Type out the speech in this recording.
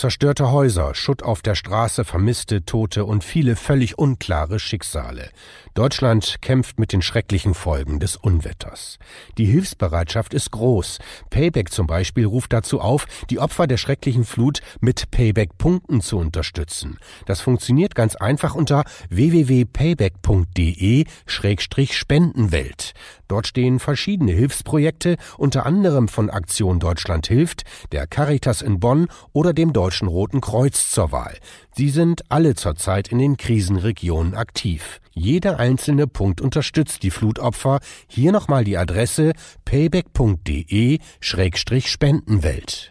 Zerstörte Häuser, Schutt auf der Straße, Vermisste, Tote und viele völlig unklare Schicksale. Deutschland kämpft mit den schrecklichen Folgen des Unwetters. Die Hilfsbereitschaft ist groß. Payback zum Beispiel ruft dazu auf, die Opfer der schrecklichen Flut mit Payback-Punkten zu unterstützen. Das funktioniert ganz einfach unter www.payback.de-spendenwelt. Dort stehen verschiedene Hilfsprojekte, unter anderem von Aktion Deutschland hilft, der Caritas in Bonn oder dem Deutschen Roten Kreuz zur Wahl. Sie sind alle zurzeit in den Krisenregionen aktiv. Jeder einzelne Punkt unterstützt die Flutopfer. Hier nochmal die Adresse payback.de-spendenwelt.